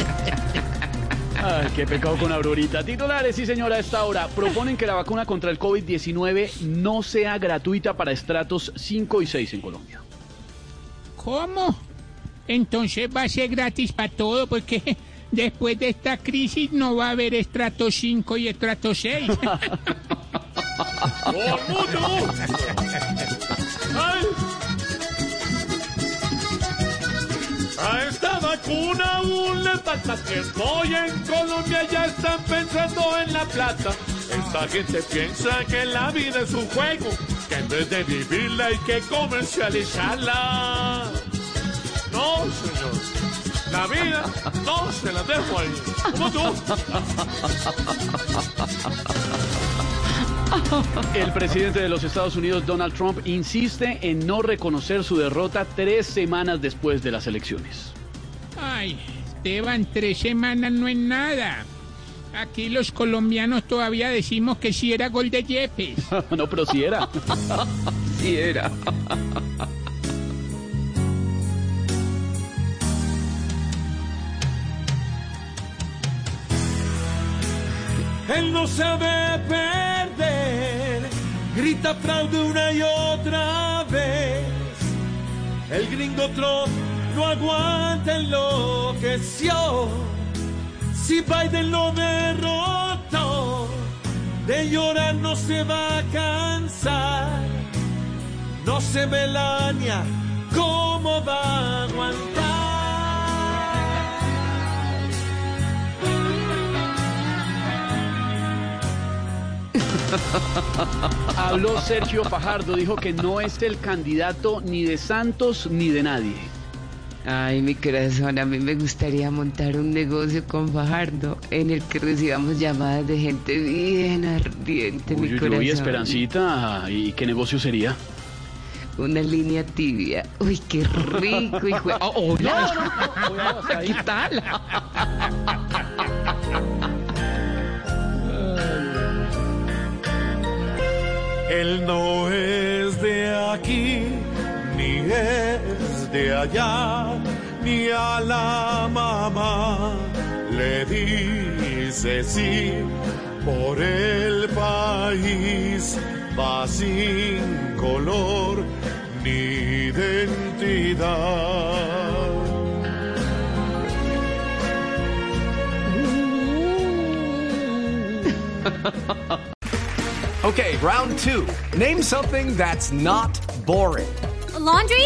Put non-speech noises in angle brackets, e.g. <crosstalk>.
<laughs> Ay, qué pecado con Aurorita. Titulares, sí señora, a esta hora. Proponen que la vacuna contra el COVID-19 no sea gratuita para estratos 5 y 6 en Colombia. ¿Cómo? Entonces va a ser gratis para todo porque <laughs> después de esta crisis no va a haber estrato 5 y estrato 6. A esta vacuna aún le falta tiempo y en Colombia ya están pensando en la plata. Esta gente piensa que la vida es un juego, que en vez de vivirla hay que comercializarla. No, señor. La vida no se la dejo ahí. Como tú. El presidente de los Estados Unidos, Donald Trump, insiste en no reconocer su derrota tres semanas después de las elecciones. Ay, Esteban, tres semanas no es nada. Aquí los colombianos todavía decimos que si era gol de Yepes. <laughs> no, pero sí era. <laughs> sí era. Él no sabe perder, grita fraude una y otra vez. El gringo Trump no aguanta, enloqueció. Si Biden lo derrotó, de llorar no se va a cansar. No sé, Melania, cómo va a aguantar. Habló Sergio Fajardo, dijo que no es el candidato ni de Santos ni de nadie. Ay, mi corazón, a mí me gustaría montar un negocio con Fajardo en el que recibamos llamadas de gente bien ardiente, mi Uy, uy, corazón. uy, Esperancita, ¿y qué negocio sería? Una línea tibia. Uy, qué rico, hijo. de- <laughs> Oh, hola. ¿Qué tal? Él no es de aquí, ni es de allá, ni a la mamá le dice sí. Por el país va sin color ni identidad. <laughs> Okay, round two. Name something that's not boring. A laundry?